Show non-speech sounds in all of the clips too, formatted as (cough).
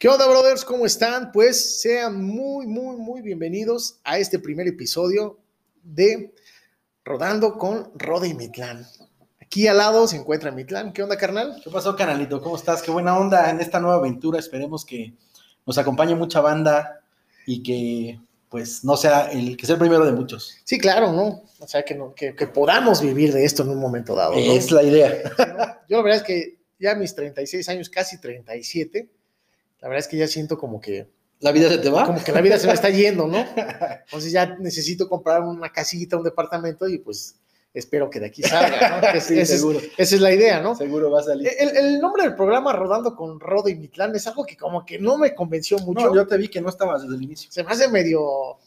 ¿Qué onda, brothers? ¿Cómo están? Pues sean muy, muy, muy bienvenidos a este primer episodio de Rodando con Rode y Mitlán. Aquí al lado se encuentra Mitlán. ¿Qué onda, carnal? ¿Qué pasó, canalito? ¿Cómo estás? Qué buena onda en esta nueva aventura. Esperemos que nos acompañe mucha banda y que pues no sea el que sea el primero de muchos. Sí, claro, ¿no? O sea, que, que, podamos vivir de esto en un momento dado. Es la idea. Yo la verdad es que ya mis 36 años, casi 37, la verdad es que ya siento como que... ¿La vida se te va? Como que la vida se me está (laughs) yendo, ¿no? Entonces ya necesito comprar una casita, un departamento y pues espero que de aquí salga, ¿no? (laughs) sí, seguro. esa es la idea, ¿no? Seguro va a salir. El, nombre del programa, Rodando con Rodo y Mitlán, es algo que como que no me convenció mucho. No, yo te vi que no estabas desde el inicio. Se me hace medio,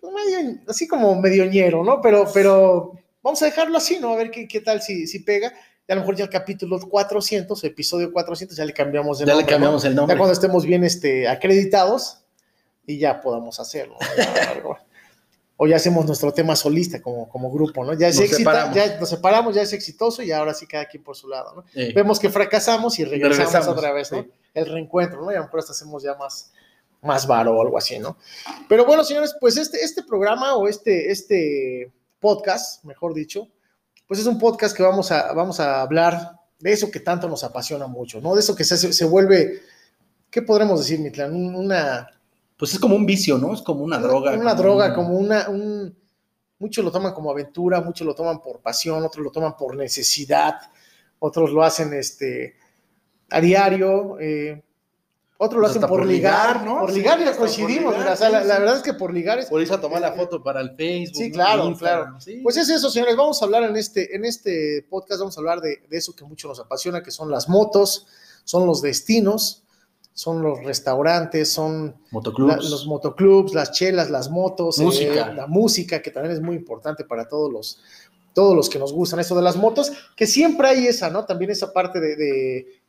pues, medio así como medioñero, ¿no? Pero, pero vamos a dejarlo así, ¿no? A ver qué, qué tal si, si pega a lo mejor ya el capítulo 400, episodio 400, ya le cambiamos el nombre. Ya le cambiamos el nombre. Ya cuando estemos bien este, acreditados y ya podamos hacerlo. (laughs) o ya hacemos nuestro tema solista como, como grupo, ¿no? Ya, es nos separamos. ya nos separamos, ya es exitoso y ahora sí cada quien por su lado, ¿no? Vemos que fracasamos y regresamos, otra vez, ¿no? El reencuentro, ¿no? Y a lo mejor hasta hacemos ya más, más varo o algo así, ¿no? Pero bueno, señores, pues este, este programa o este, este podcast, mejor dicho, pues es un podcast que vamos a, vamos a hablar de eso que tanto nos apasiona mucho, ¿no? De eso que se, se vuelve, ¿qué podremos decir, Mitlán? Una... Pues es como un vicio, ¿no? Es como una, droga. Una droga, como una... Un, muchos lo toman como aventura, muchos lo toman por pasión, otros lo toman por necesidad, otros lo hacen este, a diario. Eh, otros lo hacen por, ligar, ¿no? Por ligar ya coincidimos. la, verdad es que por ligar es. Por irse a tomar la foto para el Facebook. Sí, claro, claro. Pues es eso, señores. Vamos a hablar en este, en este podcast, vamos a hablar de, eso que mucho nos apasiona, que son las motos, son los destinos, son los restaurantes, son los motoclubs, las chelas, las motos, eh, la música, que también es muy importante para todos los, todos los que nos gustan eso de las motos, que siempre hay esa, ¿no? También esa parte de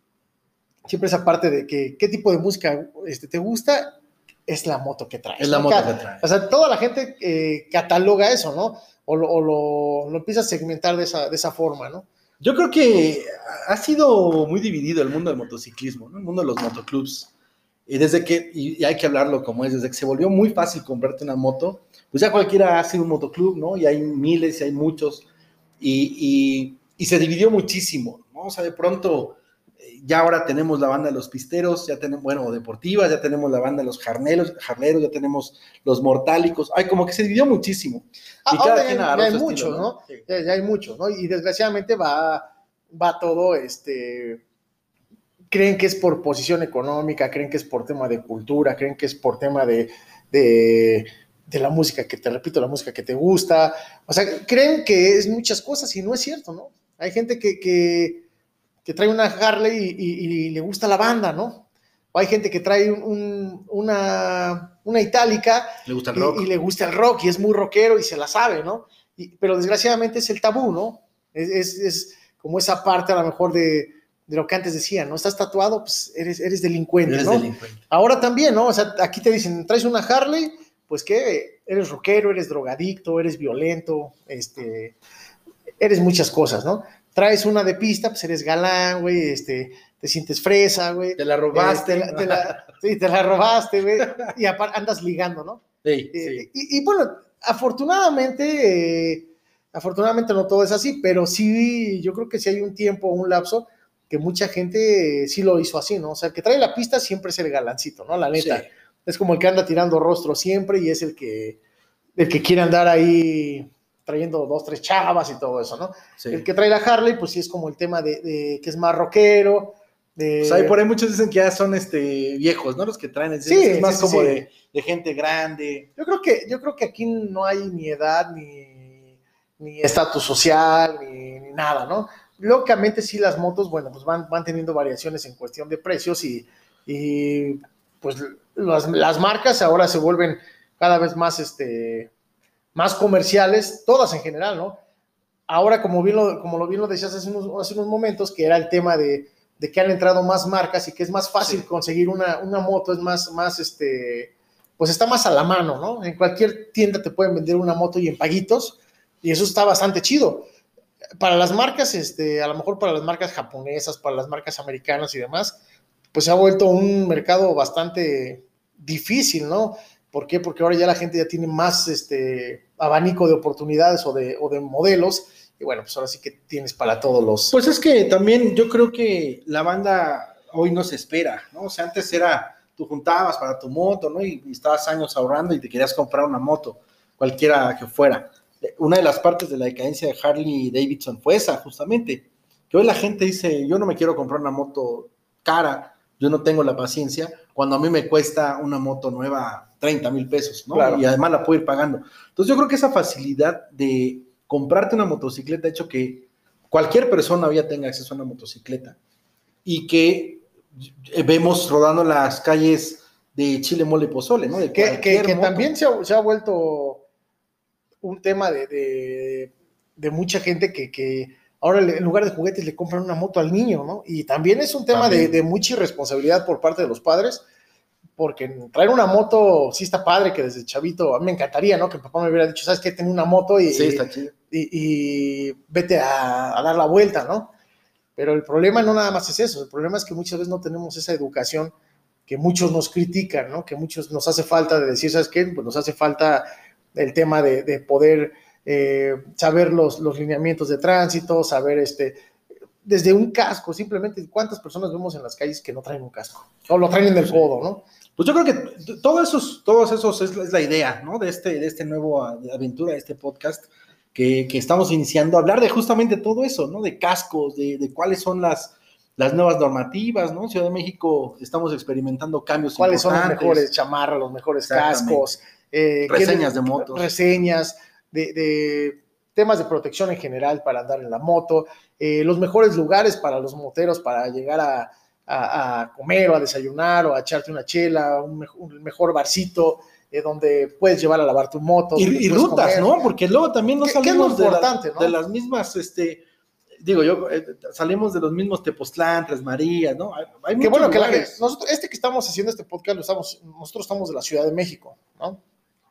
siempre esa parte de que qué tipo de música este, te gusta, es la moto que traes. Es la moto que traes. O sea, toda la gente eh, cataloga eso, ¿no? O, lo, lo, empieza a segmentar de esa, de esa forma, ¿no? Yo creo que ha sido muy dividido el mundo del motociclismo, ¿no? El mundo de los motoclubs. Y desde que, y hay que hablarlo como es, desde que se volvió muy fácil comprarte una moto, pues ya cualquiera hace un motoclub, ¿no? Y hay miles y hay muchos. Y, y, y se dividió muchísimo, ¿no? O sea, de pronto ya ahora tenemos la banda de los pisteros, ya tenemos, bueno, deportivas, ya tenemos la banda de los jarneros, jarleros, ya tenemos los mortálicos, ay, como que se dividió muchísimo. Ah, y cada quien ya, hay muchos, ¿no? Ya, hay muchos, ¿no? Y desgraciadamente va, va todo, este, creen que es por posición económica, creen que es por tema de cultura, creen que es por tema de, de, de la música que te repito, la música que te gusta, o sea, creen que es muchas cosas y no es cierto, ¿no? Hay gente que, que que trae una Harley y, le gusta la banda, ¿no? O hay gente que trae una, una itálica le gusta y, le gusta el rock y es muy rockero y se la sabe, ¿no? pero desgraciadamente es el tabú, ¿no? Es, como esa parte a lo mejor de, lo que antes decía, ¿no? Estás tatuado, pues eres, eres delincuente, eres Delincuente. Ahora también, ¿no? O sea, aquí te dicen, traes una Harley, pues que eres rockero, eres drogadicto, eres violento, este, eres muchas cosas, ¿no? Traes una de pista, pues eres galán, güey, este, te sientes fresa, güey. Te la robaste. Eh, te la, sí, te la robaste, güey. Y andas ligando, ¿no? Sí, eh, Y, bueno, afortunadamente, eh, afortunadamente no todo es así, pero sí, yo creo que sí hay un tiempo, un lapso, que mucha gente sí lo hizo así, ¿no? O sea, el que trae la pista siempre es el galancito, ¿no? La neta. Es como el que anda tirando rostro siempre y es el que, el que quiere andar ahí trayendo dos, tres chavas y todo eso, ¿no? El que trae la Harley, pues sí es como el tema de, que es más rockero. De... Pues por ahí muchos dicen que ya son este, viejos, ¿no? Los que traen, sí, es más como de, gente grande. Yo creo que, yo creo que aquí no hay ni edad, ni, ni estatus social, ni, nada, ¿no? Lógicamente sí las motos, bueno, pues van, van teniendo variaciones en cuestión de precios y, y pues las, las marcas ahora se vuelven cada vez más, este, más comerciales, todas en general, ¿no? Ahora, como, bien lo, como lo bien lo decías hace unos, hace unos momentos, que era el tema de, de, que han entrado más marcas y que es más fácil conseguir una, una, moto, es más, más, este, pues está más a la mano, ¿no? En cualquier tienda te pueden vender una moto y en paguitos, y eso está bastante chido. Para las marcas, este, a lo mejor para las marcas japonesas, para las marcas americanas y demás, pues se ha vuelto un mercado bastante difícil, ¿no? ¿Por qué? Porque ahora ya la gente ya tiene más este abanico de oportunidades o de, modelos. Y bueno, pues ahora sí que tienes para todos los. Pues es que también yo creo que la banda hoy no se espera, ¿no? O sea, antes era, tú juntabas para tu moto, ¿no? Y, y estabas años ahorrando y te querías comprar una moto, cualquiera que fuera. Una de las partes de la decadencia de Harley Davidson fue esa, justamente. Que hoy la gente dice, yo no me quiero comprar una moto cara, yo no tengo la paciencia, cuando a mí me cuesta una moto nueva 30 mil pesos, ¿no? Claro. Y además la puedo ir pagando. Entonces yo creo que esa facilidad de comprarte una motocicleta ha hecho que cualquier persona hoy ya tenga acceso a una motocicleta y que eh, vemos rodando las calles de Chile, Mole y Pozole, ¿no? De que, también se ha, se ha vuelto un tema de, de- de mucha gente que, que ahora en lugar de juguetes le compran una moto al niño, ¿no? Y también es un tema de mucha irresponsabilidad por parte de los padres, porque traer una moto sí está padre, que desde chavito, a mí me encantaría, ¿no? Que mi papá me hubiera dicho, ¿sabes qué? Tengo una moto y, Sí, está chido. y, y vete a, a dar la vuelta, ¿no? Pero el problema no nada más es eso, el problema es que muchas veces no tenemos esa educación que muchos nos critican, ¿no? Que muchos nos hace falta de decir, ¿sabes qué? Pues nos hace falta el tema de, de poder eh, saber los, los lineamientos de tránsito, saber este, desde un casco, simplemente cuántas personas vemos en las calles que no traen un casco o lo traen en el codo, ¿no? Pues yo creo que todos esos, todos esos es, la- es la idea, ¿no? De este, de este nuevo aventura, de este podcast que, que estamos iniciando, hablar de justamente todo eso, ¿no? De cascos, de, de cuáles son las, las nuevas normativas, ¿no? Ciudad de México estamos experimentando cambios cuáles son los mejores chamarras, los mejores cascos, eh, Reseñas de motos. reseñas de, de temas de protección en general para andar en la moto, eh, los mejores lugares para los moteros para llegar a, a- a comer o a desayunar o a echarte una chela, un, un mejor barcito eh, donde puedes llevar a lavar tu moto. Y, y rutas, comer. ¿no? Porque luego también no ¿Qué- qué es lo salimos de, la- no? de las mismas, este, digo yo, eh, salimos de los mismos Tepoztlán, Tres Marías, ¿no? Hay, hay Qué muchos bueno que la lugares. nosotros, este que estamos haciendo este podcast, lo estamos, nosotros estamos de la Ciudad de México, ¿no?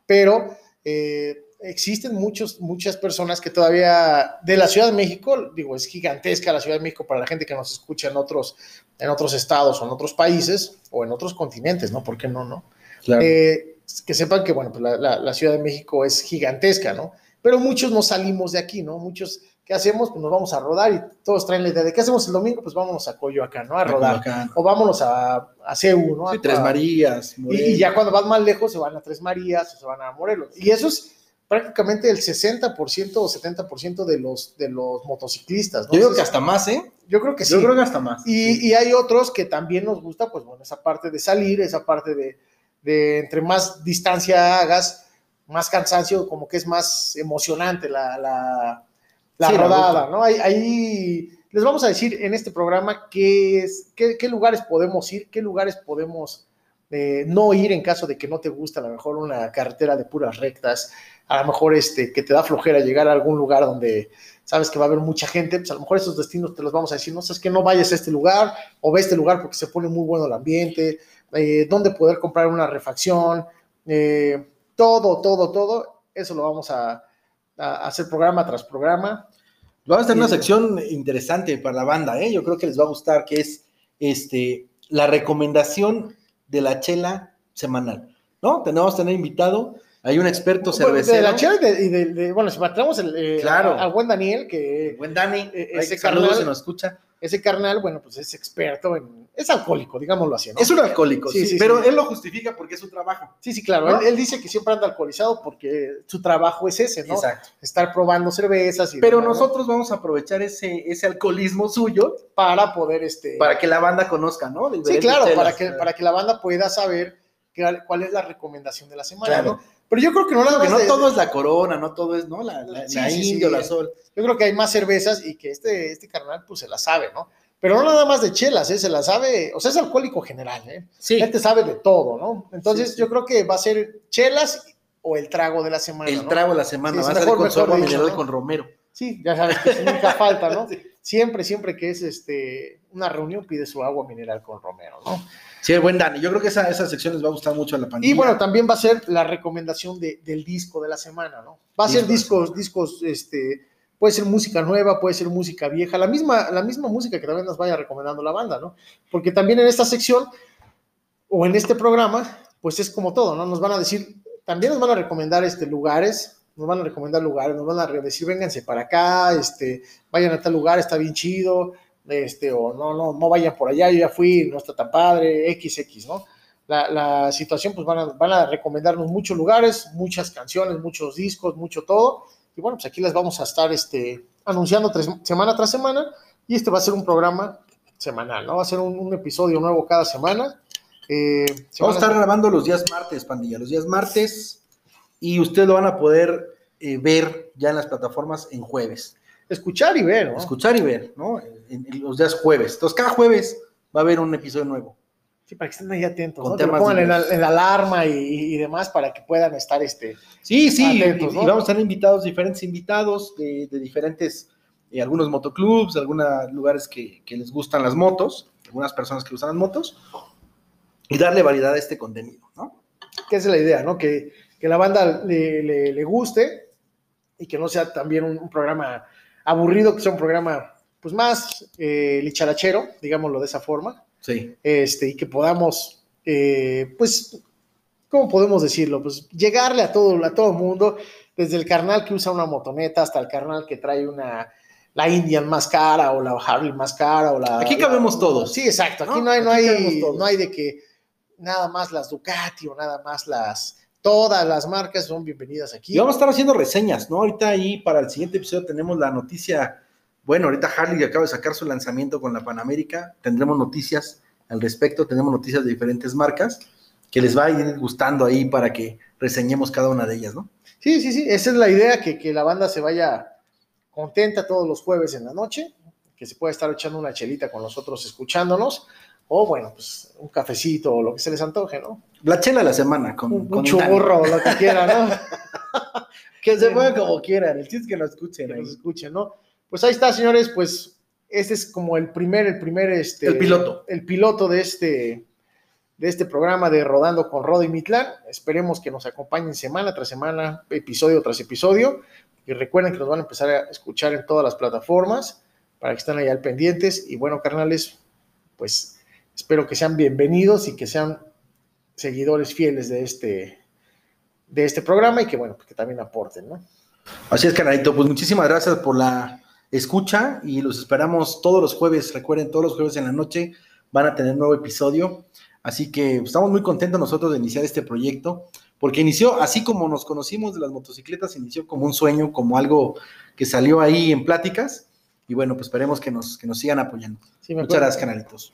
Pero eh, existen muchos, muchas personas que todavía de la Ciudad de México, digo, es gigantesca la Ciudad de México para la gente que nos escucha en otros, en otros estados o en otros países o en otros continentes, ¿no? ¿Por qué no, no? Claro. Eh, que sepan que, bueno, pues la, la- la Ciudad de México es gigantesca, ¿no? Pero muchos no salimos de aquí, ¿no? Muchos, ¿qué hacemos? Pues nos vamos a rodar y todos traen la idea de, ¿qué hacemos el domingo? Pues vámonos a Coyoacán, ¿no? A rodar Coyoacán. o vámonos a, a CEU, ¿no? Sí, A- Tres Marías, y, y ya cuando van más lejos se van a Tres Marías o se van a Morelos. Y eso es prácticamente el 60% o 70% de los, de los motociclistas, ¿no? Yo creo que hasta más, ¿eh? yo creo que sí. Yo creo que hasta más. Y, y hay otros que también nos gusta, pues bueno, esa parte de salir, esa parte de, de entre más distancia hagas, más cansancio, como que es más emocionante la, la, la Sí, rodada. ¿no? Ahí, ahí les vamos a decir en este programa qué, es, qué, qué lugares podemos ir, qué lugares podemos eh, no ir en caso de que no te gusta a lo mejor una carretera de puras rectas, a lo mejor este, que te da flojera llegar a algún lugar donde sabes que va a haber mucha gente, pues a lo mejor esos destinos te los vamos a decir, no sabes que no vayas a este lugar o ve este lugar porque se pone muy bueno el ambiente, eh, dónde poder comprar una refacción, eh, todo, todo, todo, eso lo vamos a, a hacer programa tras programa. Vamos a tener una Sí. sección interesante para la banda, ¿eh? Yo creo que les va a gustar, que es este, la recomendación de la chela semanal, ¿no? Tenemos que tener invitado, hay un experto cervecero. de la chela y de, y de- de- bueno, si traemos el, eh, Claro. al buen Daniel, que Buen Dani, Eh, ese saludos carnal- se nos escucha. ese carnal, bueno, pues es experto en, es alcohólico, digámoslo así, ¿no? Es un alcohólico, Sí, sí, sí, pero sí. él lo justifica porque es su trabajo. Sí, sí, claro. ¿No? Él, él dice que siempre anda alcoholizado porque su trabajo es ese, ¿no? Exacto. Estar probando cervezas y Pero demás, ¿no? nosotros vamos a aprovechar ese, ese alcoholismo suyo para poder este para que la banda conozca, ¿no? Sí, claro, para que para que la banda pueda saber cuál es la recomendación de la semana, Claro. ¿no? Pero yo creo que no más no de- todo es la corona, no todo es, ¿no? La, la, Sí, la sí, sí. indio, la sol. yo creo que hay más cervezas y que este este carnal pues se la sabe, ¿no? Pero no nada más de chelas, ¿eh? se la sabe, o sea, es alcohólico general, ¿eh? Sí, Él te sabe de todo, ¿no? Entonces yo creo que va a ser chelas o el trago de la semana, el ¿no? trago de la semana. Va a mejor- con su agua mineral ¿no? con romero. Sí, ya sabes que nunca falta, ¿no? (laughs) Sí. Siempre, siempre que es este una reunión pide su agua mineral con romero, ¿no? Sí, buen Dani. Yo creo que esa, esa sección les va a gustar mucho a la pandilla. Y bueno, también va a ser la recomendación de- del disco de la semana, ¿no? Va a ser Discos. discos, discos, este, puede ser música nueva, puede ser música vieja, la misma, la misma música que también nos vaya recomendando la banda, ¿no? Porque también en esta sección o en este programa, pues es como todo, ¿no? Nos van a decir, también nos van a recomendar este, lugares, nos van a recomendar lugares, nos van a decir, vénganse para acá, este, vayan a tal lugar, está bien chido, este, o no, no, no vayan por allá, yo ya fui, no está tan padre, XX, ¿no? La, la situación, pues van a, van a recomendarnos muchos lugares, muchas canciones, muchos discos, mucho todo, y bueno, pues aquí les vamos a estar este, anunciando tres, semana tras semana, y este va a ser un programa semanal, ¿no? Va a ser un, un episodio nuevo cada semana. Eh, Vamos a estar grabando los días martes, pandilla, los días martes, y ustedes lo van a poder eh, ver ya en las plataformas en jueves. Escuchar y ver, ¿no? Escuchar y ver, ¿no? En, en los días jueves. Entonces, cada jueves va a haber un episodio nuevo. Sí, para que estén ahí atentos, Con ¿no? Que temas pongan en en la alarma y, y demás para que puedan estar este. Sí, sí, Atentos, y, ¿no? y vamos a tener invitados, diferentes invitados de, de diferentes, eh, algunos motoclubs, algunos lugares que, que les gustan las motos, algunas personas que usan las motos, y darle variedad a este contenido, ¿no? que esa es la idea, ¿no? Que, que la banda le, le- le guste y que no sea también un, un programa aburrido, que sea un programa pues más eh, licharachero, digámoslo de esa forma, Sí. este, y que podamos, eh, pues, ¿cómo podemos decirlo? Pues llegarle a todo, a todo mundo, desde el carnal que usa una motoneta hasta el carnal que trae una, la Indian más cara o la Harley más cara o la... Aquí cabemos la- todos. Sí, exacto, aquí ¿No? no, hay, no, hay, no hay de que nada más las Ducati o nada más las... Todas las marcas son bienvenidas aquí. Y vamos a estar haciendo reseñas, ¿no? Ahorita ahí para el siguiente episodio tenemos la noticia, bueno, ahorita Harley acaba de sacar su lanzamiento con la Panamérica, tendremos noticias al respecto, tenemos noticias de diferentes marcas que les va a ir gustando ahí para que reseñemos cada una de ellas, ¿no? Sí, sí, sí, esa es la idea, que, que la banda se vaya contenta todos los jueves en la noche, que se pueda estar echando una chelita con nosotros escuchándonos, o bueno, pues un cafecito o lo que se les antoje, ¿no? La chela de la semana con, Un, con churro o lo que quiera, ¿no? (laughs) Que se pongan como quieran, el chiste es que lo escuchen que ahí. nos escuchen, ¿no? Pues ahí está, señores, pues este es como el primer, el primer, este... El piloto. El piloto de este, de este programa de Rodando con Rodo y Mitlán. Esperemos que nos acompañen semana tras semana, episodio tras episodio. Y recuerden que nos van a empezar a escuchar en todas las plataformas para que estén ahí al pendientes. Y bueno, carnales, pues espero que sean bienvenidos y que sean seguidores fieles de este, de este programa y que bueno, que también aporten, ¿no? Así es, canalito, pues muchísimas gracias por la escucha y los esperamos todos los jueves, recuerden, todos los jueves en la noche van a tener nuevo episodio, así que estamos muy contentos nosotros de iniciar este proyecto, porque inició, así como nos conocimos de las motocicletas, inició como un sueño, como algo que salió ahí en pláticas, y bueno, pues esperemos que nos, que nos sigan apoyando. Sí, Muchas acuerdo. gracias, canalitos.